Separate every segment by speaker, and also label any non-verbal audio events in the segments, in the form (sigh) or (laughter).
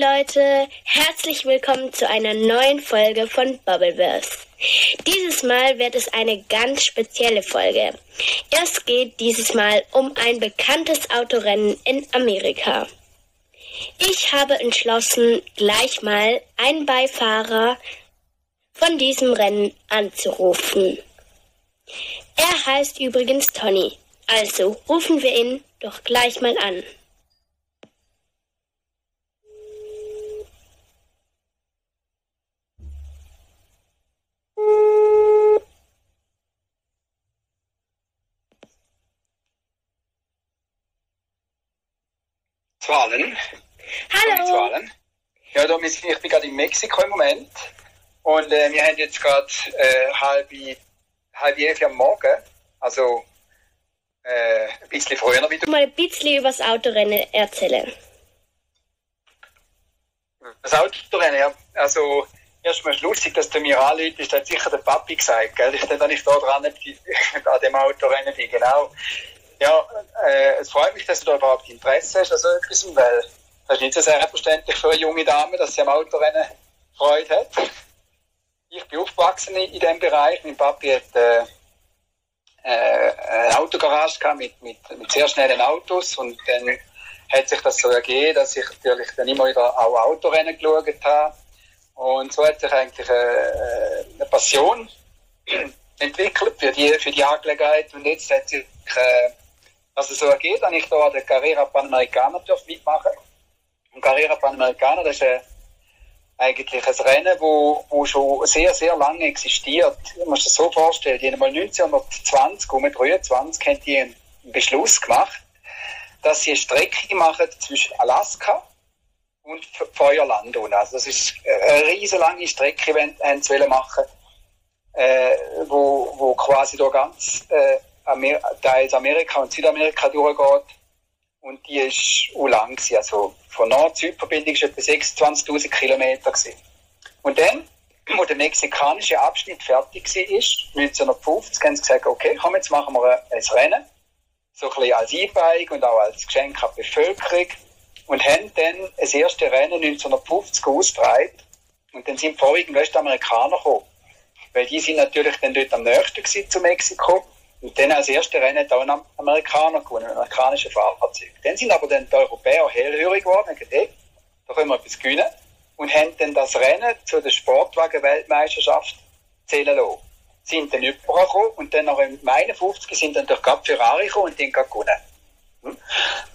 Speaker 1: Leute, herzlich willkommen zu einer neuen Folge von Bubbleverse. Dieses Mal wird es eine ganz spezielle Folge. Es geht dieses Mal um ein bekanntes Autorennen in Amerika. Ich habe entschlossen, gleich mal einen Beifahrer von diesem Rennen anzurufen. Er heißt übrigens Tony. Also rufen wir ihn doch gleich mal an.
Speaker 2: Zahlen.
Speaker 1: Hallo.
Speaker 2: Zahlen. Ja, da, ich bin gerade in Mexiko im Moment. Und äh, wir haben jetzt gerade äh, halb, halb elf am Morgen. Also äh, ein bisschen früher wieder.
Speaker 1: Mal ein bisschen über das Autorennen erzählen.
Speaker 2: Das Autorennen, ja. Also erstmal ist lustig, dass der mir anruft, ist hat sicher der Papi gesagt, gell? Ich dann nicht da dran (laughs) an dem Autorennen bin, genau. Ja, äh, es freut mich, dass du da überhaupt Interesse hast, also etwas, weil das ist nicht so selbstverständlich für eine junge Dame, dass sie am Autorennen Freude hat. Ich bin aufgewachsen in, in diesem Bereich. Mein Papi hat äh, äh, eine Autogarage gehabt mit, mit, mit sehr schnellen Autos und dann hat sich das so ergeben, dass ich natürlich dann immer wieder auch Autorennen geschaut habe. Und so hat sich eigentlich äh, eine Passion (clears throat) entwickelt für die, für die Angelegenheit. Und jetzt hat sich, äh, dass es so ergeht, habe ich da an der Carrera Panamericana mitmachen. Und Carrera Panamericana, das ist ein, eigentlich ein Rennen, wo, wo schon sehr, sehr lange existiert. Du musst dir das so vorstellen, die haben mal 1920, um 23, haben die einen Beschluss gemacht, dass sie eine Strecke machen zwischen Alaska und Feuerland. Also das ist eine riesige lange Strecke, wenn sie machen äh, wo, wo quasi da ganz äh, Amer Teils Amerika und Südamerika durchgeht. Und die ist auch lang gewesen. Also von Nord-Süd-Verbindung ist etwa 26.000 Kilometer gewesen. Und dann, (clears throat) wo der mexikanische Abschnitt fertig war, 1950, haben sie gesagt, okay, komm, jetzt machen wir ein Rennen. So ein bisschen als E-Bike und auch als Geschenk an die Bevölkerung. Und haben dann das erste Rennen 1950 ausgetragen. Und dann sind vorwiegend Westamerikaner gekommen. Weil die sind natürlich dann dort am nächsten zu Mexiko. Und dann als erste Rennen da ein Amerikaner gewonnen, ein amerikanischer Fahrzeug. Dann sind aber dann die Europäer hellhörig geworden und gesagt, hey, da können wir etwas gewinnen. Und haben dann das Rennen zu der Sportwagen-Weltmeisterschaft zählen lassen. Sind dann übergekommen und dann noch im 51 sind dann durch Gab Ferrari gekommen und den gewonnen. Hm?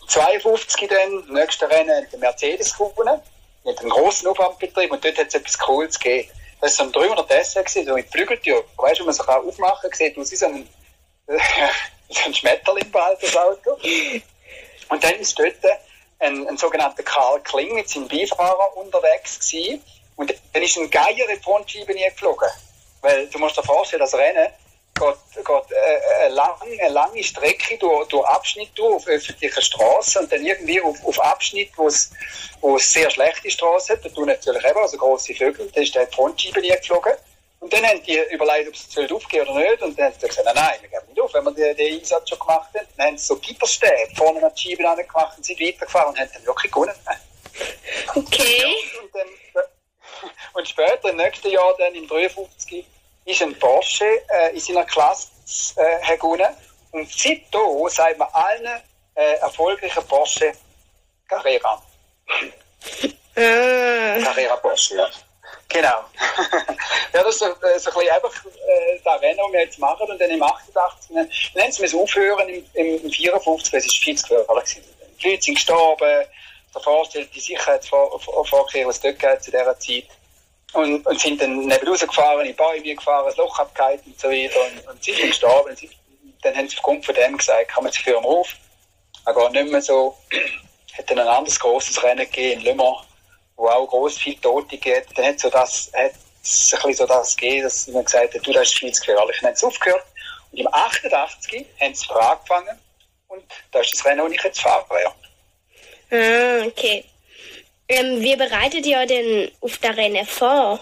Speaker 2: 52 dann, nächste Rennen, der Mercedes gewonnen. Mit einem grossen Aufwandbetrieb und dort hat es etwas Cooles gegeben. Das war so ein 300 SE, so mit Flügeltür. Weißt du, wie man sich auch aufmachen kann, sieht aus wie so ein so (laughs) ein Schmetterling bald, das Auto. Und dann ist dort ein, ein sogenannter Karl Kling mit seinem Beifahrer unterwegs gewesen. Und dann ist ein Geier in die Frontscheibe nie geflogen. Weil du musst dir vorstellen, das Rennen geht, geht äh, eine, lange, eine lange Strecke durch, durch Abschnitt durch, auf öffentlichen Straßen und dann irgendwie auf, auf Abschnitt, wo es, sehr schlechte Straßen hat. Da tun natürlich eben also grosse Vögel, da ist der Frontscheibe nie geflogen. Und dann haben die überlegt, ob sie aufgehen oder nicht. Und dann haben sie gesagt, nein, wir geben nicht auf. Wenn wir den, den Einsatz schon gemacht haben, dann haben sie so Gitterstäbe vorne an die Scheibe gemacht und sind weitergefahren und haben dann wirklich gewonnen. (laughs)
Speaker 1: Okay.
Speaker 2: Ja, und, dann, (laughs) und später, im nächsten Jahr, dann im 53, ist ein Porsche äh, in seiner Klasse äh, gewonnen. Und seitdem sagt man allen äh, erfolgreichen Porsche Carrera.
Speaker 1: Ah.
Speaker 2: Carrera Porsche, ja. Genau. (laughs) ja, das ist so, so ein bisschen einfach äh, das Rennen, das wir jetzt machen. Und dann im 88, dann haben sie aufhören im, im, im 54, weil es ist viel zu gefährlich Die Leute sind gestorben, der Vorstellung, die Sicherheitsvorkehrungen, es dort geht zu dieser Zeit. Und, und sind dann neben rausgefahren, in Bäume gefahren, das Loch abgehalten und so weiter. Und, und sind dann gestorben. Und dann haben sie aufgrund von dem gesagt, kann man sie führen auf. Aber nicht mehr so. (clears throat) Hat dann ein anderes großes Rennen gegeben in Le wo auch groß viel Tote gibt, dann hat so das, hat es ein bisschen so das gegeben, dass man gesagt hat, du, das ist viel zu gefährlich. Dann haben sie aufgehört. Und im 88 haben sie angefangen und da ist das Rennen, das ich jetzt fahre, ja.
Speaker 1: Ah, okay. Ähm, wie bereitet ihr denn auf das Rennen vor?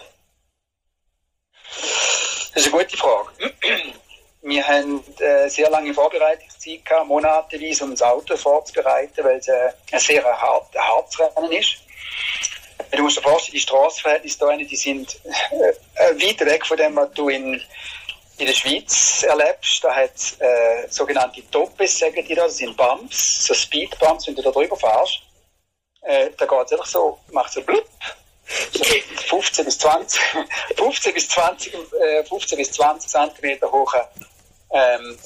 Speaker 2: Das ist eine gute Frage. (clears throat) Wir haben äh, sehr lange Vorbereitungszeit gehabt, monateweise, um das Auto vorzubereiten, weil es äh, ein sehr hart, hartes Rennen ist. Du musst dir vorstellen, die Straßenverhältnisse da die sind äh, weit weg von dem, was du in, in der Schweiz erlebst. Da hat äh, sogenannte Topes, sagen die da, das sind Bumps, so Speedbumps, wenn du da drüber fährst. Äh, da geht es einfach so, macht so blub, 15 (laughs) bis 20, 15 (laughs) bis 20, äh, 15 bis 20 Zentimeter hohe ähm,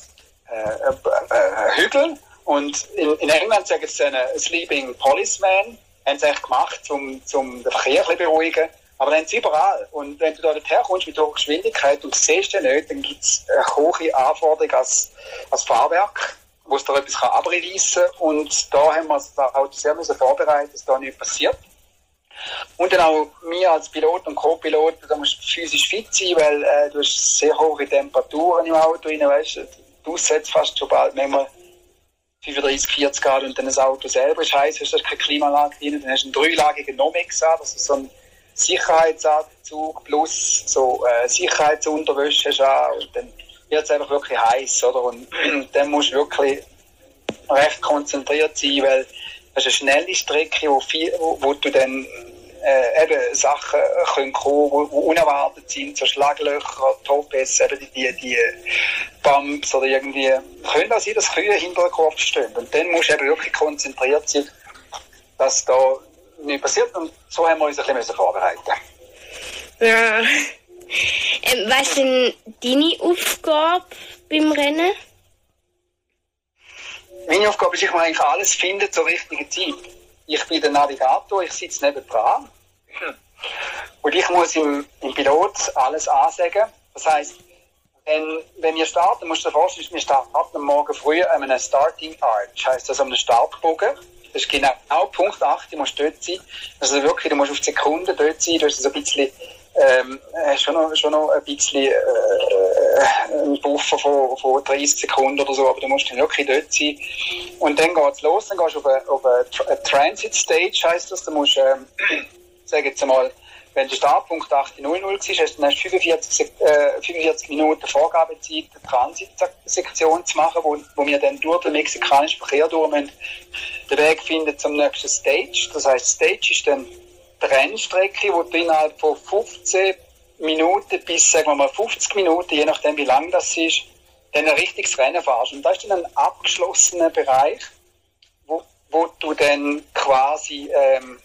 Speaker 2: äh, äh, Hügel. Und in, in England sagen sie einen Sleeping Policeman, haben sie eigentlich gemacht, um, um den Verkehr zu beruhigen. Aber dann sind überall. Und wenn du da herkommst mit hoher Geschwindigkeit und siehst den nicht, dann gibt es eine hohe Anforderung als, als Fahrwerk, wo es da etwas abreißen kann. Und da haben wir uns auch sehr müssen vorbereiten, dass da nichts passiert. Und dann auch mir als Pilot und Co-Pilot, da musst du physisch fit sein, weil äh, du hast sehr hohe Temperaturen im Auto drin, weißt du, aussetzt fast schon bald manchmal 35, 40 Grad und dann das Auto selber ist heiß, hast du keine Klimaanlage drin, dann hast du einen dreilagigen Nomex an, das ist so ein Sicherheitsanzug plus so äh, Sicherheitsunterwäsche hast an und dann wird es einfach wirklich heiß, oder? Und (clears throat) dann musst du wirklich recht konzentriert sein, weil das ist eine schnelle Strecke, wo, viel, wo, wo du dann äh, eben Sachen können kommen, die unerwartet sind, so Schlaglöcher, Topes, eben die, die, die Bumps oder irgendwie, können auch sein, dass Kühe hinter der Kurve stehen. Und dann musst du eben wirklich konzentriert sein, dass da nichts passiert. Und so haben wir uns ein bisschen vorbereiten
Speaker 1: Ja. Ähm, was ist denn deine Aufgabe beim Rennen?
Speaker 2: Meine Aufgabe ist, ich muss eigentlich alles finden zur richtigen Zeit. Ich bin der Navigator, ich sitze neben dran. Und ich muss im, im Pilot alles ansagen. Das heisst, wenn, wenn wir starten, musst du dir vorstellen, wir starten am Morgen früh an einem Starting Arch, heisst das an einem Startbogen. Das ist genau Punkt 8, du musst dort sein. Also wirklich, du musst auf die Sekunde dort sein, du hast so ein bisschen ähm, hast schon noch, schon noch ein bisschen äh, äh einen Buffer von, von 30 Sekunden oder so, aber du musst dann wirklich dort sein. Und dann geht's los, dann gehst du auf eine, auf eine Transit Stage, heisst das, du musst, ähm, sag jetzt einmal, wenn der Startpunkt 8.00 ist, hast du dann 45, äh, 45 Minuten Vorgabezeit, eine Transitsektion zu machen, wo, wo wir dann durch den mexikanischen Verkehr durch den Weg finden zum nächsten Stage. Das heißt, Stage ist dann die Rennstrecke, wo du innerhalb von 15 Minuten bis, sagen wir mal, 50 Minuten, je nachdem wie lang das ist, dann ein richtiges Rennen fährst. Und das ist dann ein abgeschlossener Bereich, wo, wo du dann quasi, ähm,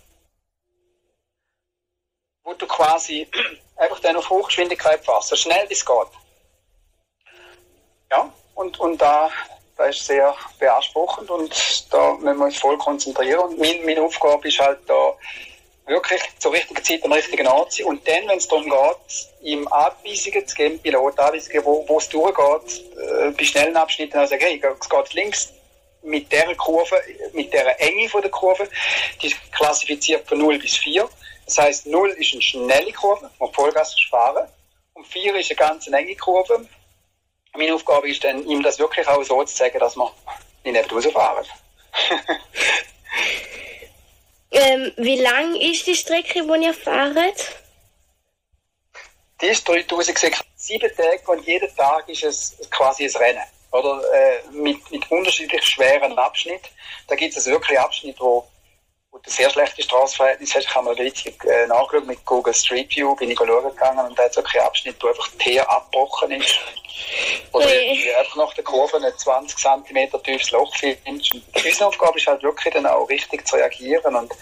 Speaker 2: wo du quasi (clears throat) einfach dann auf Hochgeschwindigkeit fährst, so schnell wie es geht. Ja, und, und da, da ist sehr beanspruchend und da müssen wir uns voll konzentrieren. Und mein, meine Aufgabe ist halt da, wirklich zur richtigen Zeit am richtigen Ort sein. Und dann, wenn es darum geht, ihm Anweisungen zu geben, Pilotanweisungen, wo, wo es durchgeht, äh, bei schnellen Abschnitten, sagen, hey, es geht links mit der Kurve, mit der Enge von der Kurve, die ist klassifiziert von 0 bis 4. Das heißt, 0 ist eine schnelle Kurve, wo Vollgas fahren. Und 4 ist eine ganz enge Kurve. Meine Aufgabe ist dann, ihm das wirklich auch so zu sagen, dass wir nicht rausfahren. (laughs)
Speaker 1: Ähm, wie lang ist die Strecke, die ihr fahrt?
Speaker 2: Die ist 3600, sieben Tage und jeden Tag ist es quasi ein Rennen. Oder äh, mit, mit unterschiedlich schweren Abschnitten. Da gibt es wirklich Abschnitte, wo, sehr schlechte Straßenverhältnisse hast. Ich habe mal richtig äh, nachgeschaut mit Google Street View, bin ich schauen gegangen und da hat es wirklich Abschnitte, wo einfach Teer abgebrochen ist. Oder nee. einfach nach der Kurve ein 20 cm tiefes Loch findest. Unsere Aufgabe ist halt wirklich dann auch richtig zu reagieren und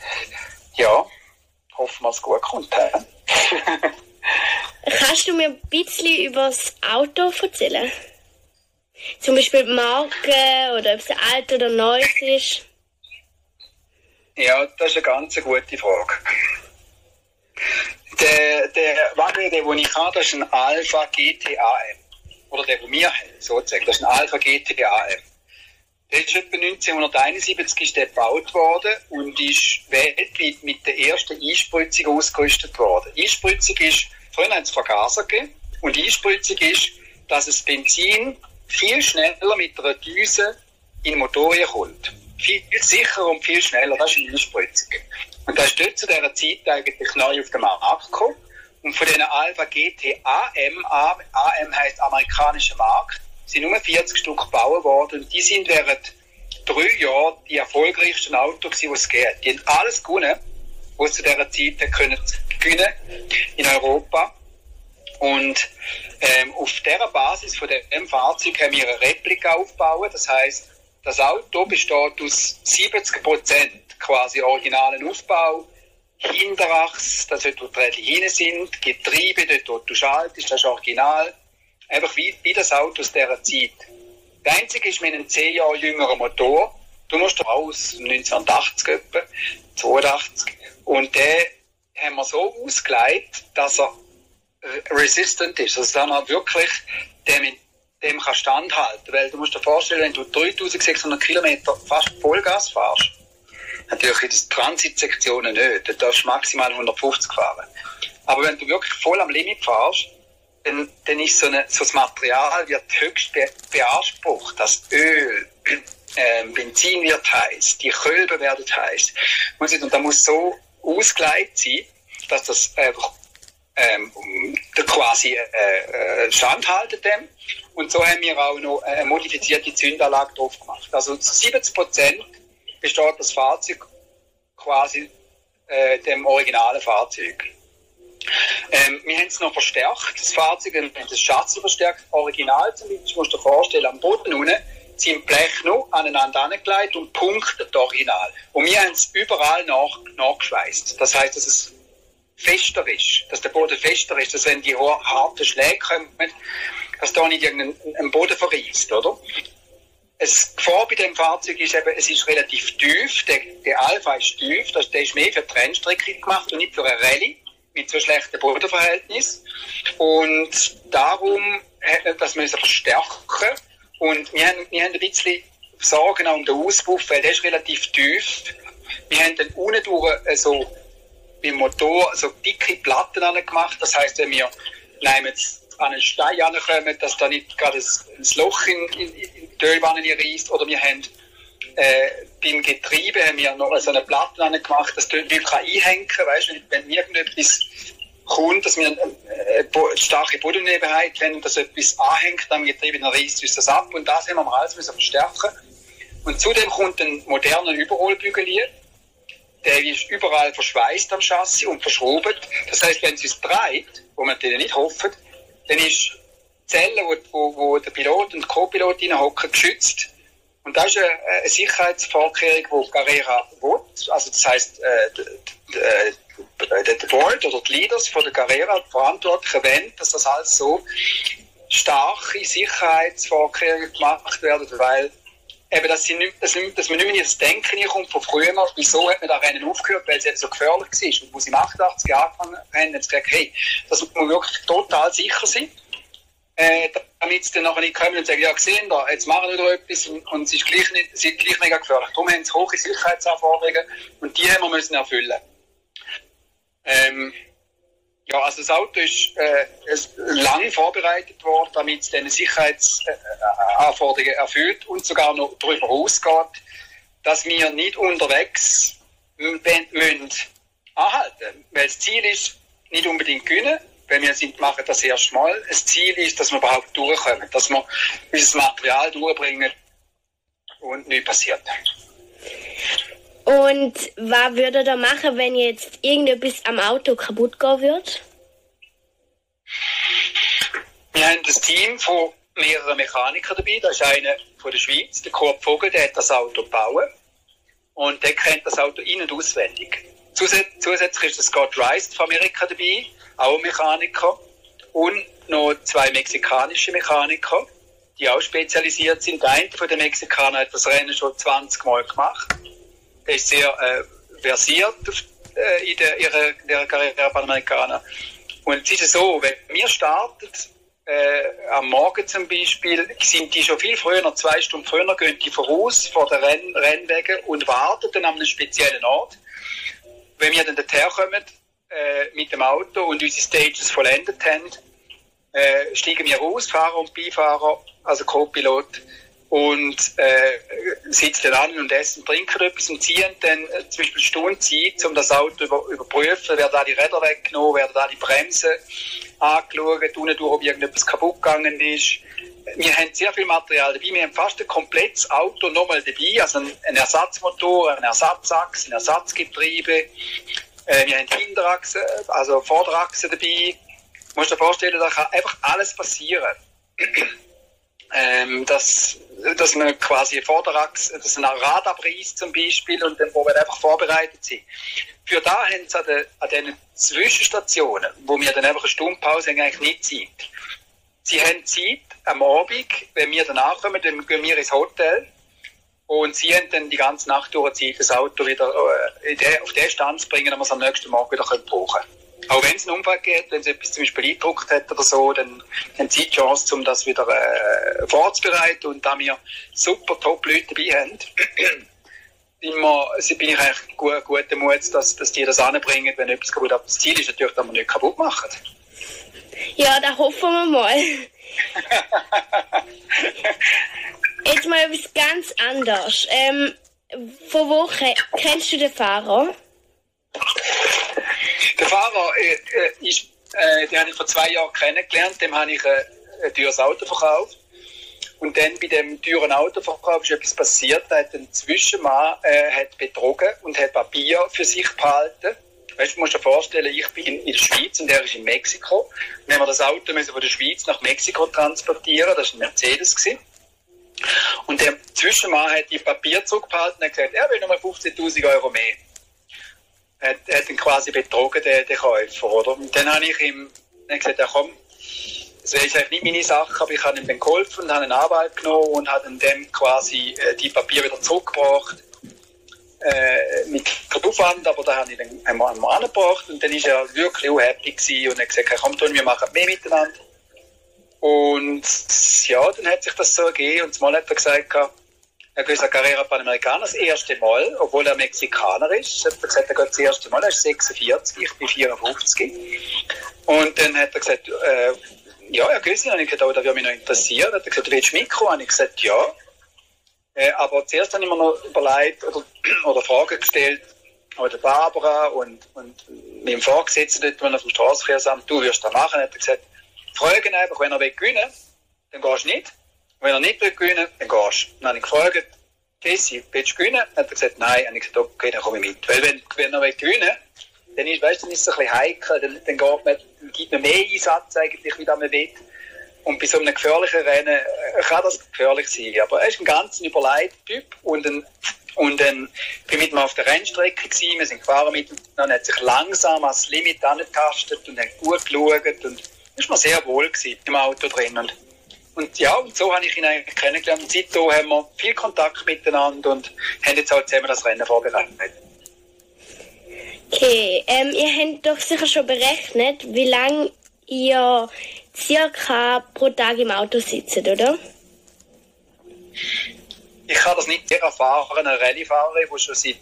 Speaker 2: ja, hoffen wir, es gut kommt. (laughs)
Speaker 1: Kannst du mir ein bisschen über das Auto erzählen? Zum Beispiel die Marke oder ob es alt oder neu ist?
Speaker 2: Ja, das ist eine ganz gute Frage. Der, der Wagen, den ich habe, das ist ein Alpha GTAM oder der, den wir haben, sozusagen. Das ist ein Alpha GTAM. Der ist etwa 1971 ist der gebaut worden und ist weltweit mit der ersten Einspritzung ausgerüstet worden. Einspritzung ist, früher hat es Vergaser gegeben und Einspritzung ist, dass es Benzin viel schneller mit einer Düse in den Motor kommt. Viel sicherer und viel schneller, das ist eine Einspritzung. Und das ist dort zu dieser Zeit eigentlich neu auf den Markt gekommen. Und von diesen Alpha GT AM, AM heißt amerikanischer Markt, sind nur 40 Stück gebaut worden und die sind während drei Jahren die erfolgreichsten Autos, die es gibt. Die haben alles gewonnen die zu dieser Zeit können gewinnen in Europa. Und ähm, auf dieser Basis von dem Fahrzeug haben wir eine Replika aufgebaut. Das heißt, das Auto besteht aus 70 Prozent quasi originalen Aufbau. Hinterachs, das dort, wo die Räder hinten sind, Getriebe, dort, wo du schaltest, das ist original. Einfach wie, wie das Auto aus dieser Zeit. Das Einzige ist mit einem 10 Jahre jüngeren Motor. Du musst aus 1980 etwa, 82. Und den haben wir so ausgelegt, dass er resistant ist. Also dass man wirklich dem, dem kann standhalten. Weil du musst dir vorstellen, wenn du 3600 Kilometer fast Vollgas fährst, natürlich in den Transitsektionen nicht, da darfst du maximal 150 fahren. Aber wenn du wirklich voll am Limit fährst, dann, dann ist so, eine, so das Material wird höchst be beansprucht. Das Öl, (clears throat) ähm, Benzin wird heiß, die Kölbe werden heiß. Und da muss so ausgelegt sein, dass das einfach ähm, quasi äh, äh, standhalten dem. Und so haben wir auch noch eine modifizierte Zündanlage drauf gemacht. Also zu 70 Prozent besteht das Fahrzeug quasi äh, dem originalen Fahrzeug. Ähm, wir haben es noch verstärkt, das Fahrzeug, wir haben das Schatzel verstärkt, original zum Beispiel, musst du dir vorstellen, am Boden unten sind Blech noch aneinander angelegt und punktet original. Und wir haben es überall nach, nachgeschweißt. Das heißt, dass es fester ist, dass der Boden fester ist, dass wenn die harten Schläge kommen, dass da nicht irgendein Boden verreist, oder? Es Gefahr bei dem Fahrzeug ist eben, es ist relativ tief, der, der Alpha ist tief, das, der ist mehr für Trennstrecke gemacht und nicht für eine Rallye mit so schlechten Bodenverhältnissen. Und darum hat man das müssen verstärken. Und wir haben, wir haben ein bisschen Sorgen um den Auspuff, weil der ist relativ tief. Wir haben dann unten durch so beim Motor so dicke Platten gemacht. Das heißt, wenn wir nehmen an einen Stein ankommen, dass da nicht gerade ein, Loch in, in, in die Ölwanne reißt. Oder wir haben äh, beim Getriebe haben wir noch so eine Platte gemacht, dass du nicht einhängen kann. Weißt, wenn, wenn irgendetwas kommt, dass wir eine, eine starke Bodennebenheit haben, dass etwas anhängt am Getriebe, dann reißt uns das ab. Und das haben wir alles müssen verstärken. Und zudem kommt ein moderner Überholbügelier der ist überall verschweißt am Chassis und verschraubt. Das heißt, wenn es uns dreht, wo man den nicht hofft, dann ist die Zelle, wo, wo, wo der Pilot und Co-Pilot hocken, geschützt. Und das ist eine, eine Sicherheitsvorkehrung, die Carrera will. Also das heißt, äh, der Board oder die Leaders von der Carrera, die Verantwortlichen, wollen, dass das alles so starke Sicherheitsvorkehrungen gemacht werden, weil eben, dass, sie nicht, dass, dass man nicht mehr in das Denken kommt von früher, wieso hat man da Rennen aufgehört, weil es eben so gefährlich war. Und wo sie im 88 angefangen haben, haben sie gesagt, hey, das muss man wirklich total sicher sein, äh, damit sie dann nachher nicht kommen und sagen, ja, gesehen da, jetzt machen wir wieder etwas und, und es ist gleich, nicht, es gleich mega gefährlich. Darum haben sie hohe Sicherheitsanforderungen und die haben wir müssen erfüllen. Ähm, ja, also das Auto ist äh, lang vorbereitet worden, damit es diese Sicherheitsanforderungen erfüllt und sogar noch darüber ausgeht, dass wir nicht unterwegs müssen anhalten. Weil das Ziel ist, nicht unbedingt gewinnen, weil wir sind, machen das erst mal. Das Ziel ist, dass wir überhaupt durchkommen, dass wir unser Material durchbringen und nichts passiert.
Speaker 1: Und was würde ihr machen, wenn jetzt irgendetwas am Auto kaputt gehen würde?
Speaker 2: Wir haben ein Team von mehreren Mechanikern dabei. Da ist einer von der Schweiz, der Kurt Vogel, der hat das Auto gebaut. Und der kennt das Auto in- und auswendig. Zusätzlich ist der Scott Rice von Amerika dabei, auch ein Mechaniker. Und noch zwei mexikanische Mechaniker, die auch spezialisiert sind. Der eine von den Mexikanern hat das Rennen schon 20 Mal gemacht. Er ist sehr äh, versiert äh, in der, ihrer, der Karriere Panamerikaner. Und es ist so, wenn wir starten, äh, am Morgen zum Beispiel, sind die schon viel früher, zwei Stunden früher, gehen die voraus vor den Renn Rennwegen und warten dann an einem speziellen Ort. Wenn wir dann dorthin äh, mit dem Auto und unsere Stages vollendet haben, äh, steigen wir raus, Fahrer und Beifahrer, also Co-Pilot, und äh, sitzen dann an und essen, trinken etwas und ziehen dann äh, zum Beispiel Stunden Zeit, um das Auto über, überprüfen, werden da die Räder weggenommen, werden da die Bremsen angeschaut, unten durch, ob irgendetwas kaputt gegangen ist. Wir haben sehr viel Material dabei, wir haben fast ein komplettes Auto nochmal dabei, also ein, ein Ersatzmotor, ein Ersatzachs, ein Ersatzgetriebe, Äh, wir haben Hinterachsen, also Vorderachsen dabei. Du musst dir vorstellen, da kann einfach alles passieren. Ähm, dass, dass man quasi Vorderachse, dass ein Rad abreißt zum Beispiel und dann, wo wir einfach vorbereitet sind. Für da haben sie an, den, an diesen Zwischenstationen, wo wir dann einfach eine Stunde Pause haben, eigentlich nicht Zeit. Sie haben Zeit am Abend, wenn wir dann ankommen, dann gehen wir ins Hotel und sie haben dann die ganze Nacht durch Zeit, das Auto wieder äh, auf den Stand zu bringen, dass wir es am nächsten Morgen wieder brauchen können. Auch wenn es einen Unfall gibt, wenn es etwas zum Beispiel eingedruckt hat oder so, dann haben sie die Chance, um das wieder äh, vorzubereiten. Und da wir super Top-Leute dabei haben, (clears throat) immer, also bin ich eigentlich gut, guten Mut, dass, dass die das anbringen, wenn etwas kaputt ist. Das Ziel ist natürlich, dass wir nicht kaputt machen.
Speaker 1: Ja, da hoffen wir mal. (laughs) Jetzt mal etwas ganz anderes. Ähm, von wo kennst du den Fahrer?
Speaker 2: Der Fahrer äh, äh, ist, äh, den habe ich vor zwei Jahren kennengelernt, dem habe ich äh, ein teures Auto verkauft. Und dann bei dem teuren Autoverkauf ist etwas passiert. Da hat ein Zwischenmann äh, hat betrogen und hat Papier für sich behalten. Weißt, du musst dir vorstellen, ich bin in der Schweiz und er ist in Mexiko. Und wenn wir das Auto müssen von der Schweiz nach Mexiko transportieren, das war ein Mercedes. Gewesen. Und der Zwischenmann hat die Papier zurückgehalten und hat gesagt, er will nochmal 15.000 Euro mehr. Hat, hat ihn quasi betrogen, den, den Käufer, oder? Und dann habe ich ihm dann gesagt, ja komm, das wäre eigentlich nicht meine Sache, aber ich habe ihm dann geholfen und habe einen Anwalt genommen und habe dem quasi äh, die Papiere wieder zurückgebracht. Äh, mit Aufwand, aber da habe ich dann einmal einmal angebracht und dann ist er wirklich auch happy gewesen und hat gesagt, komm, tun, wir machen mehr miteinander. Und ja, dann hat sich das so ergeben und zumal hat er gesagt, er geht eine Carrera Panamericana das erste Mal, obwohl er Mexikaner ist. Hat er gesagt, er geht das erste Mal, er ist 46, ich bin 54. Und dann hat er gesagt, äh, ja, Herr Gössi, habe ich gesagt, oh, das würde mich noch interessieren. Hat er gesagt, du willst Mikro? Habe ich gesagt, ja. Äh, aber zuerst habe ich mir noch überlegt oder, (clears throat) oder Fragen gestellt, oder Barbara und, und meinem Vorgesetzten dort, wenn er vom Straßenverkehrsamt, du wirst das machen, hat er gesagt, fragen einfach, wenn er will gewinnen, dann gehst du nicht. Wenn er nicht will gewinnen, dann gehst du. Dann habe ich gefragt, Gessi, willst du gewinnen? Hat er gesagt, nein. Habe ich gesagt, okay, dann komme ich mit. Weil wenn, wenn er gewinnen, dann ist, weißt, dann ist es ein bisschen heikel, dann, dann geht man, dann gibt man mehr Einsatz eigentlich, wie man will. Und bei so einem gefährlichen Rennen äh, kann das gefährlich sein. Aber er ist ein ganz überlegter Typ und ein und dann bin ich mit ihm auf der Rennstrecke gewesen, wir sind gefahren mit ihm, dann hat sich langsam ans Limit angetastet und hat gut geschaut und ist mir sehr wohl gewesen, im Auto drin. Und, und ja, und so habe ich ihn eigentlich kennengelernt. Und seitdem haben wir viel Kontakt miteinander und haben jetzt auch zusammen das Rennen vorbereitet.
Speaker 1: Okay, ähm, ihr habt doch sicher schon berechnet, wie lange ihr circa pro Tag im Auto sitzt, oder?
Speaker 2: Ich kann das nicht sehr erfahrene Rallyefahrer, der schon seit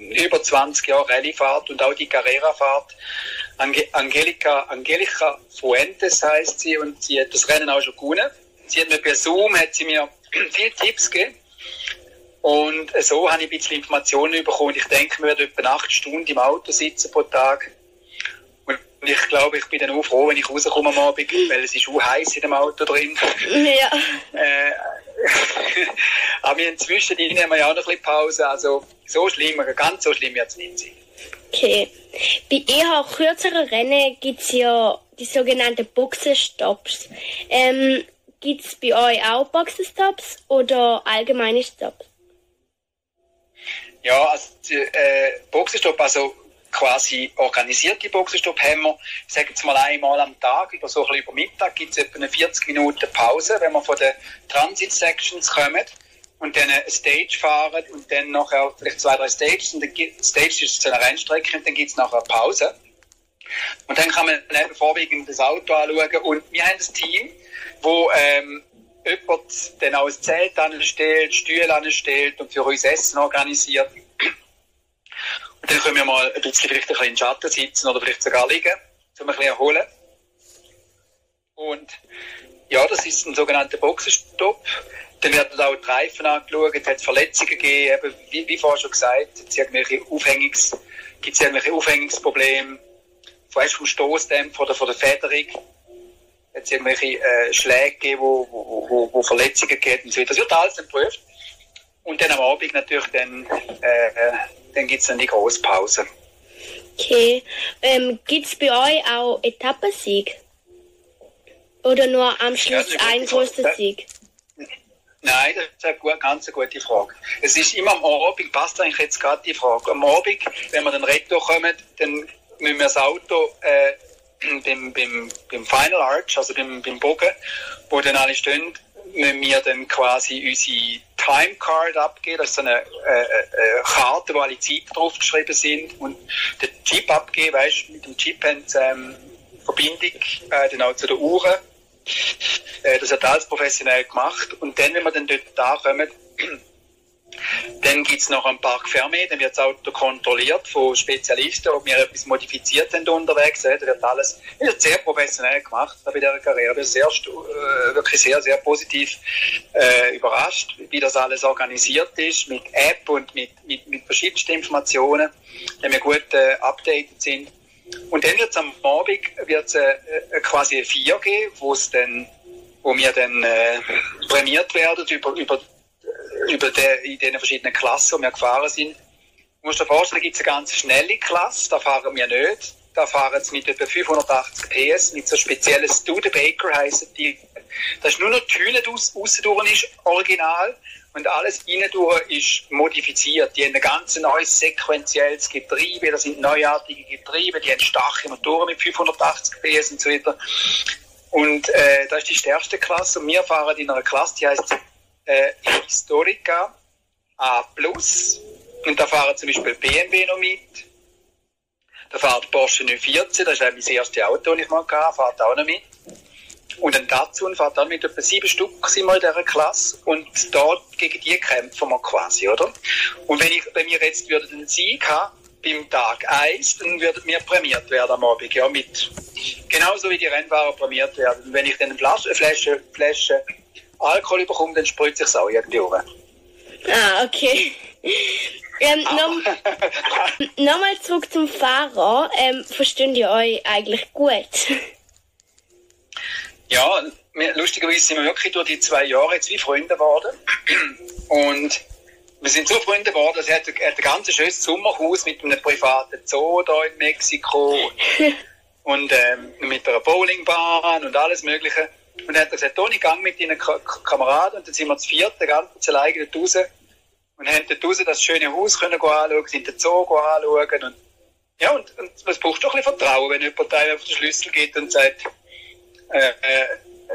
Speaker 2: über 20 Jahren Rallye fährt und auch die Carrera fährt. Ange Angelica, Angelica Fuentes heißt sie und sie hat das Rennen auch schon gewonnen. Sie hat mir per Zoom hat sie mir (clears throat) viele Tipps gegeben. Und so habe ich ein bisschen Informationen bekommen. Ich denke, wir werden etwa acht Stunden im Auto sitzen pro Tag. Und ich glaube, ich bin dann auch froh, wenn ich rauskomme am Abend, weil es ist auch heiß in dem Auto drin.
Speaker 1: Ja. (laughs)
Speaker 2: Äh, (laughs) aber inzwischen nehmen wir ja auch noch ein bisschen Pause. Also so schlimm, ganz so schlimm wird es nicht sein.
Speaker 1: Okay. Bei eher kürzeren Rennen gibt es ja die sogenannten Boxenstops. Ähm, gibt es bei euch auch Boxenstops oder allgemeine Stops?
Speaker 2: Ja, also äh, Boxenstopp, also quasi organisierte Boxenstopp haben wir, sagen jetzt mal einmal am Tag, über so ein bisschen über Mittag gibt es etwa eine 40 Minuten Pause, wenn wir von den Transit-Sections kommen und dann eine Stage fahren und dann nachher vielleicht zwei, drei Stages und dann gibt, Stage ist so eine Rennstrecke und dann gibt es nachher eine Pause. Und dann kann man eben vorwiegend das Auto anschauen und wir haben ein Team, wo ähm, jemand dann auch ein Zelt anstellt, Stühle anstellt und für uns Essen organisiert. Und dann können wir mal ein bisschen vielleicht ein bisschen in den Schatten sitzen oder vielleicht sogar liegen, um ein bisschen erholen. Und ja, das ist ein sogenannter Boxenstopp. Dann werden auch die Reifen angeschaut, es hat Verletzungen gegeben, eben, wie, wie vorher schon gesagt, es irgendwelche Aufhängungs, gibt es irgendwelche Aufhängungsprobleme, weißt, vom Stoßdämpfer oder von der Federung. Hat es irgendwelche äh, Schläge gegeben, wo, wo, wo, wo Verletzungen gegeben und so Das wird alles geprüft. Und dann am Abend natürlich dann, äh, äh dann gibt es dann die Großpause.
Speaker 1: Okay. Ähm, Gibt es bei euch auch Etappensieg? Oder nur am Schluss ja, ein großer Sieg?
Speaker 2: Nein, das ist eine ganz gute Frage. Es ist immer am Abend, passt eigentlich jetzt gerade die Frage. Am Abend, wenn wir den Retto kommen, dann müssen wir das Auto äh, (clears throat) beim, beim, beim Final Arch, also beim, beim Bogen, wo dann alle stehen, müssen wir dann quasi unsere Timecard abgeben. Das ist so eine äh, äh, Karte, wo alle Zeiten draufgeschrieben sind. Und den Chip abgeben, weißt mit dem Chip haben sie ähm, Verbindung äh, dann auch zu den Uhren. Äh, das hat alles professionell gemacht. Und dann, wenn wir dann dort da kommen, (clears throat) dann gibt es noch ein Park Fermé, dann wird das Auto kontrolliert von Spezialisten, ob wir etwas modifiziert haben unterwegs. Da wird alles wird sehr professionell gemacht bei dieser Karriere. Bin sehr, äh, wirklich sehr, sehr positiv äh, überrascht, wie das alles organisiert ist, mit App und mit, mit, mit verschiedensten Informationen, wenn wir gut äh, updated sind. Und dann wird es am Abend wird's, äh, äh, quasi ein 4 geben, wo es wo wir dann äh, prämiert werden über, über über de, in den verschiedenen Klassen, wo wir gefahren sind. Du musst dir vorstellen, da gibt es eine ganz schnelle Klasse, da fahren wir nicht. Da fahren sie mit etwa 580 PS, mit so speziellen Studebaker heissen die. Das ist nur noch die Hülle aussen durch ist original und alles innen durch ist modifiziert. Die haben ein ganz neues sequenzielles Getriebe, das sind neuartige Getriebe, die haben starke Motoren mit 580 PS und so weiter. Und äh, das ist die stärkste Klasse und wir fahren in einer Klasse, die heißt äh, Historica A+. Und da fahren zum Beispiel BMW noch mit. Da fährt Porsche 914, das ist auch mein erstes Auto, das ich mal hatte, fährt auch noch mit. Und ein Datsun fährt dann mit etwa sieben Stück sind wir in dieser Klasse. Und dort gegen die kämpfen wir quasi, oder? Und wenn ich, wenn wir jetzt würden einen Sieg haben, beim Tag 1, dann würden wir prämiert werden am Abend, ja, mit, genauso wie die Rennfahrer prämiert werden. Und wenn ich dann eine Flasche, Flasche, Flasche Alkohol bekomme, dann spritze ich es auch irgendwie um.
Speaker 1: Ah, okay. (laughs) Ähm, (laughs) Nochmal noch zurück zum Fahrer. Ähm, verstehen ihr euch eigentlich gut?
Speaker 2: Ja, lustigerweise sind wir wirklich durch die zwei Jahre jetzt wie Freunde geworden. Und wir sind so Freunde geworden, dass er hat, er ein ganz schönes Sommerhaus mit einem privaten Zoo da in Mexiko und ähm, mit einer Bowlingbahn und alles Mögliche. Und dann hat er gesagt, Toni, gang mit deinen Kameraden. Und dann sind wir zu viert, ganz alleine dort raus. Und haben dort raus das schöne Haus können anschauen, sind den Zoo anschauen. Und, ja, und, und es braucht doch ein bisschen Vertrauen, wenn jemand einem auf den Schlüssel geht und sagt, äh,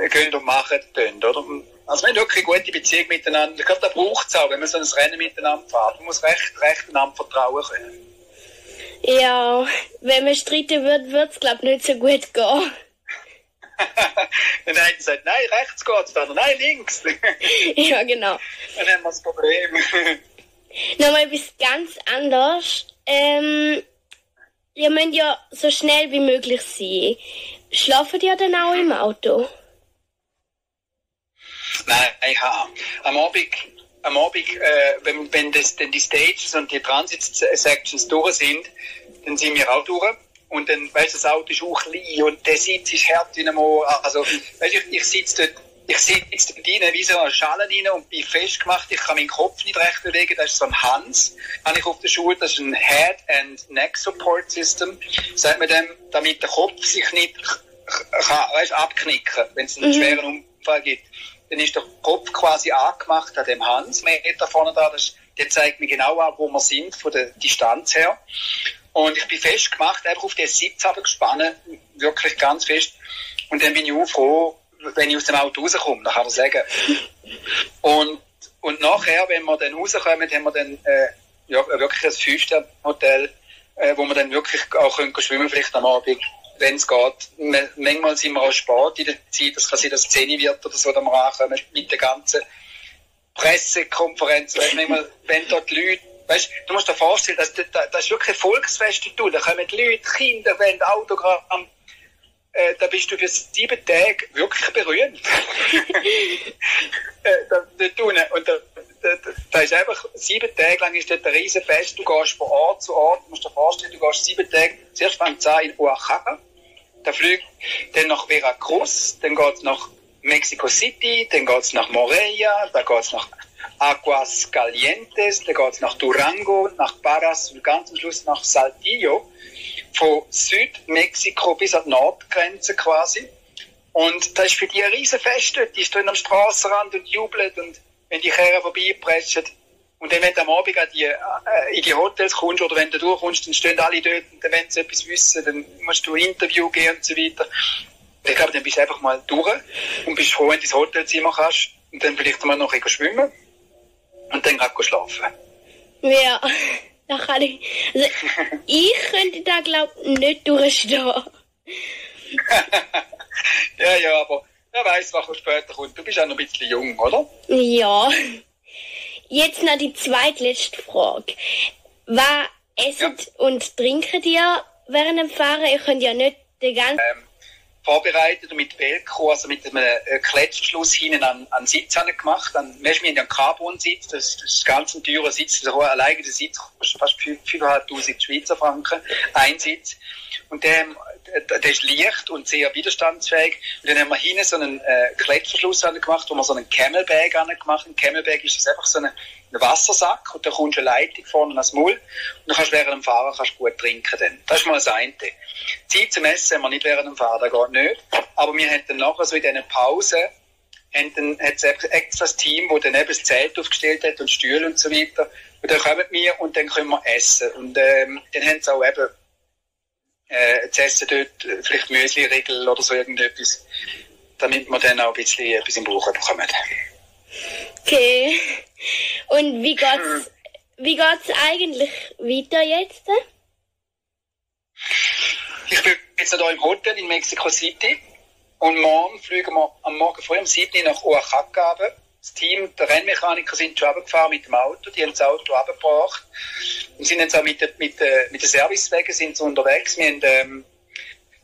Speaker 2: äh, gehen und machen, tun, oder? Also wir haben wirklich eine gute Beziehung miteinander. Ich glaube, da braucht es auch, wenn man so ein Rennen miteinander fährt. Man muss recht, recht einander vertrauen können.
Speaker 1: Ja, wenn man streiten würde, würde es, glaube ich, nicht so gut gehen. (laughs)
Speaker 2: dann hat gesagt, nein, rechts geht's dann, nein, links. (laughs)
Speaker 1: ja, genau.
Speaker 2: Dann haben wir das Problem. (laughs)
Speaker 1: Nochmal etwas ganz anderes. Ähm, ihr müsst ja so schnell wie möglich sein. Schlafen ihr dann auch im Auto?
Speaker 2: Nein, habe. Am Abend, am Abend äh, wenn, wenn das, denn die Stages und die Transit-Sections durch sind, dann sind wir auch durch. Und dann, weißt du, das Auto ist auch klein und der Sitz ist hart in einem Also, weißt du, ich, ich sitze dort, ich sitze dort rein, wie so eine Schale rein und bin festgemacht. Ich kann meinen Kopf nicht recht bewegen. Das ist so ein Hans, habe ich auf der Schule. Das ist ein Head and Neck Support System. Sagt man dem, damit der Kopf sich nicht kann, weißt, abknicken, wenn es einen mhm. schweren Unfall gibt. Dann ist der Kopf quasi angemacht an dem Hans, Meter vorne da. Das, der zeigt mir genau an, wo wir sind, von der Distanz her. Und ich bin festgemacht, einfach auf den Sitz gespannt, wirklich ganz fest. Und dann bin ich auch froh, wenn ich aus dem Auto rauskomme, dann kann man sagen. Und, und nachher, wenn wir dann rauskommen, haben wir dann äh, ja, wirklich ein Fünf-Sterne-Hotel, äh, wo wir dann wirklich auch können schwimmen vielleicht am Abend, wenn es geht. Manchmal sind wir auch spät in der Zeit, das kann sein, dass es 10 wird oder so, da wir ankommen mit der ganzen Pressekonferenz. Manchmal, wenn dort Leute Weißt, du musst dir vorstellen, das, das, das ist wirklich ein Volksfest. Da kommen Leute, Kinder, wollen Autogramm. Äh, da bist du für sieben Tage wirklich berühmt. (laughs) äh, da, da, und da, da, da ist einfach, sieben Tage lang ist dort ein Riesenfest. Du gehst von Ort zu Ort. Du musst dir vorstellen, du gehst sieben Tage, zuerst fängt es in Oaxaca. Da fliegt dann nach Veracruz, dann geht es nach Mexico City, dann geht es nach Morelia, dann geht es nach Aguas Calientes, da geht es nach Durango, nach Paras und ganz am Schluss nach Saltillo. von Südmexiko bis an die Nordgrenze quasi. Und das ist für die ein Riesenfest dort. Die stehen am Strassenrand und jubeln und wenn die Kerren vorbeipreschen. Und dann, wenn du am Abend an die, äh, in die Hotels kommst oder wenn du durchkommst, dann stehen alle dort und dann, wenn sie etwas wissen, dann musst du ein Interview gehen und so weiter. Ich glaube, dann bist du einfach mal durch und bist froh, wenn du ins Hotelzimmer kannst und dann vielleicht mal noch ein schwimmen und dann gerade schlafen.
Speaker 1: Ja, (laughs) da kann ich. Also, (laughs) ich könnte da, glaube ich, nicht durchstehen. (laughs)
Speaker 2: ja, ja, aber wer weiß, was später kommt. Du bist auch noch ein bisschen jung, oder?
Speaker 1: Ja. Jetzt noch die zweitletzte Frage. Was essen ja. und trinken ihr während dem Fahren? Ihr könnt ja nicht den ganzen... Ähm,
Speaker 2: vorbereitet und mit Velcro, also mit einem äh, Klettverschluss hinten an, an Sitz gemacht. Dann, wir haben einen Carbon-Sitz, das, das ist ganz ein teurer Sitz, der alleine der Sitz kostet fast 5'500 Schweizer Franken, ein Sitz. Und der, der ist leicht und sehr widerstandsfähig. Und dann haben wir hinten so einen äh, Klettverschluss gemacht, wo wir so einen Camelbag gemacht haben. Ein Camelbag ist einfach so eine, ein Wassersack und da kommst du eine Leitung vorne ans Maul und dann kannst du während dem Fahren kannst gut trinken. Dann. Das ist mal das eine. Zeit zum Essen haben wir nicht während dem Fahren, das geht nicht. Aber wir haben dann nachher so in diesen Pausen haben dann extra das Team, das dann eben das Zelt aufgestellt hat und Stühle und so weiter. Und dann kommen wir und dann können wir essen. Und ähm, dann haben sie auch eben äh, zu essen dort vielleicht Müsli-Riegel oder so irgendetwas, damit wir dann auch ein bisschen etwas im Bauch bekommen.
Speaker 1: Okay. Und wie geht's, hm. wie geht's eigentlich weiter jetzt?
Speaker 2: Ich bin jetzt hier im Hotel in Mexico City und morgen fliegen wir am Morgen früh um 7 Uhr nach Oaxaca das Team, der Rennmechaniker sind schon runtergefahren mit dem Auto, die haben das Auto runtergebracht und sind jetzt auch mit, mit, mit den Servicewegen sind unterwegs. Wir haben ähm,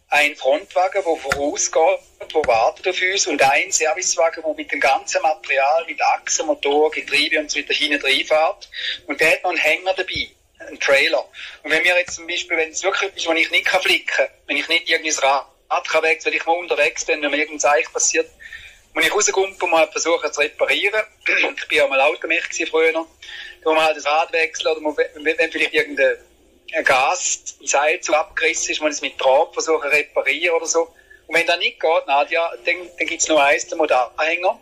Speaker 2: einen Frontwagen, der vorausgeht, der wartet auf uns und einen Servicewagen, der mit dem ganzen Material, mit Achsen, Motor, Getriebe und so weiter hinten reinfährt und der hat noch einen Hänger dabei einen Trailer. Und wenn mir jetzt zum Beispiel, wenn es wirklich etwas ist, was ich nicht flicken kann, wenn ich nicht irgendwie das Rad kann weg, weil ich mal unterwegs bin, wenn mir irgendein Zeichen passiert, wenn ich rauskomme und mal versuche zu reparieren, ich bin ja mal Automech früher, dann muss man halt das Rad wechseln oder man, wenn vielleicht irgendein Gas, ein Seil zu abgerissen ist, man es mit Draht versuchen zu reparieren oder so. Und wenn das nicht geht, Nadja, dann, dann gibt es nur eins, den Motoranhänger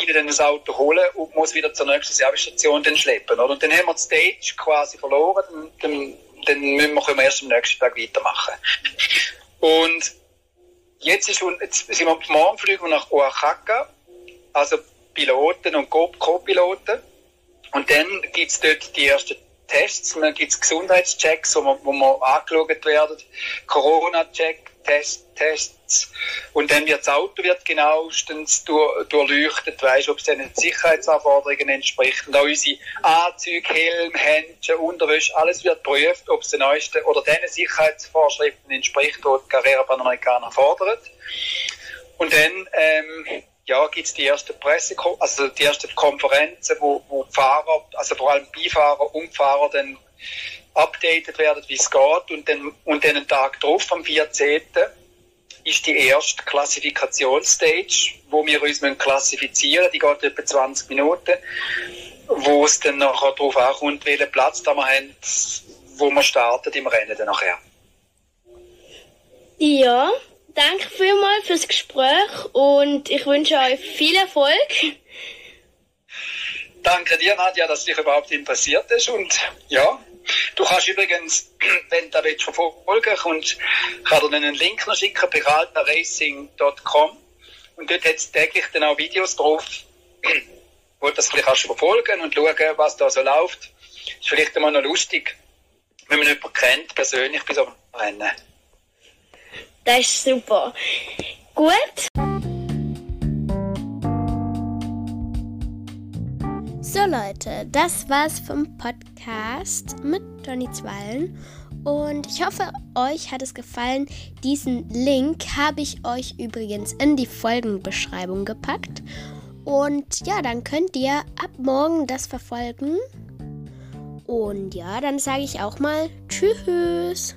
Speaker 2: ihnen dann das Auto holen und muss wieder zur nächsten Servicestation dann schleppen. Oder? Und dann haben wir die Stage quasi verloren, dann, dann, dann müssen wir, können wir erst am nächsten Tag weitermachen. Und jetzt, ist, jetzt sind wir am Morgenflug nach Oaxaca, also Piloten und Co-Piloten. Und dann gibt es dort die ersten Tests, dann gibt es Gesundheitschecks, wo man, wo man angeschaut werden, Corona-Check, Test, Tests. Und dann wird das Auto wird genauestens durch, durchleuchtet, weißt, ob es den Sicherheitsanforderungen entspricht. Und auch unsere Anzüge, Helm, Händchen, Unterwäsche, alles wird geprüft, ob es den neuesten oder den Sicherheitsvorschriften entspricht, die die Carrera Panamericana fordert. Und dann, ähm, ja, gibt es die ersten Presse, also die ersten Konferenzen, wo, wo Fahrer, also vor allem Beifahrer und Fahrer dann updated werden, wie es geht. Und dann, und dann einen Tag drauf, am 14. ist die erste Klassifikationsstage, wo wir uns klassifizieren Die geht etwa 20 Minuten, wo es dann nachher darauf ankommt, welchen Platz da wir haben, wo wir starten im Rennen dann nachher.
Speaker 1: Ja, danke vielmals fürs Gespräch und ich wünsche euch viel Erfolg.
Speaker 2: Danke dir, Nadja, dass dich überhaupt interessiert ist und ja, Du kannst übrigens, (clears throat) wenn du das verfolgen willst, kann dir einen Link noch schicken, peraltaracing.com und dort hat es täglich dann auch Videos drauf, (clears throat) wo du das vielleicht kannst verfolgen und schauen, was da so läuft. Ist vielleicht immer noch lustig, wenn man jemanden kennt, persönlich bis am Rennen.
Speaker 1: Das ist super. Gut. So Leute, das war's vom Podcast mit Johnny Zwallen und ich hoffe, euch hat es gefallen. Diesen Link habe ich euch übrigens in die Folgenbeschreibung gepackt. Und ja, dann könnt ihr ab morgen das verfolgen. Und ja, dann sage ich auch mal Tschüss.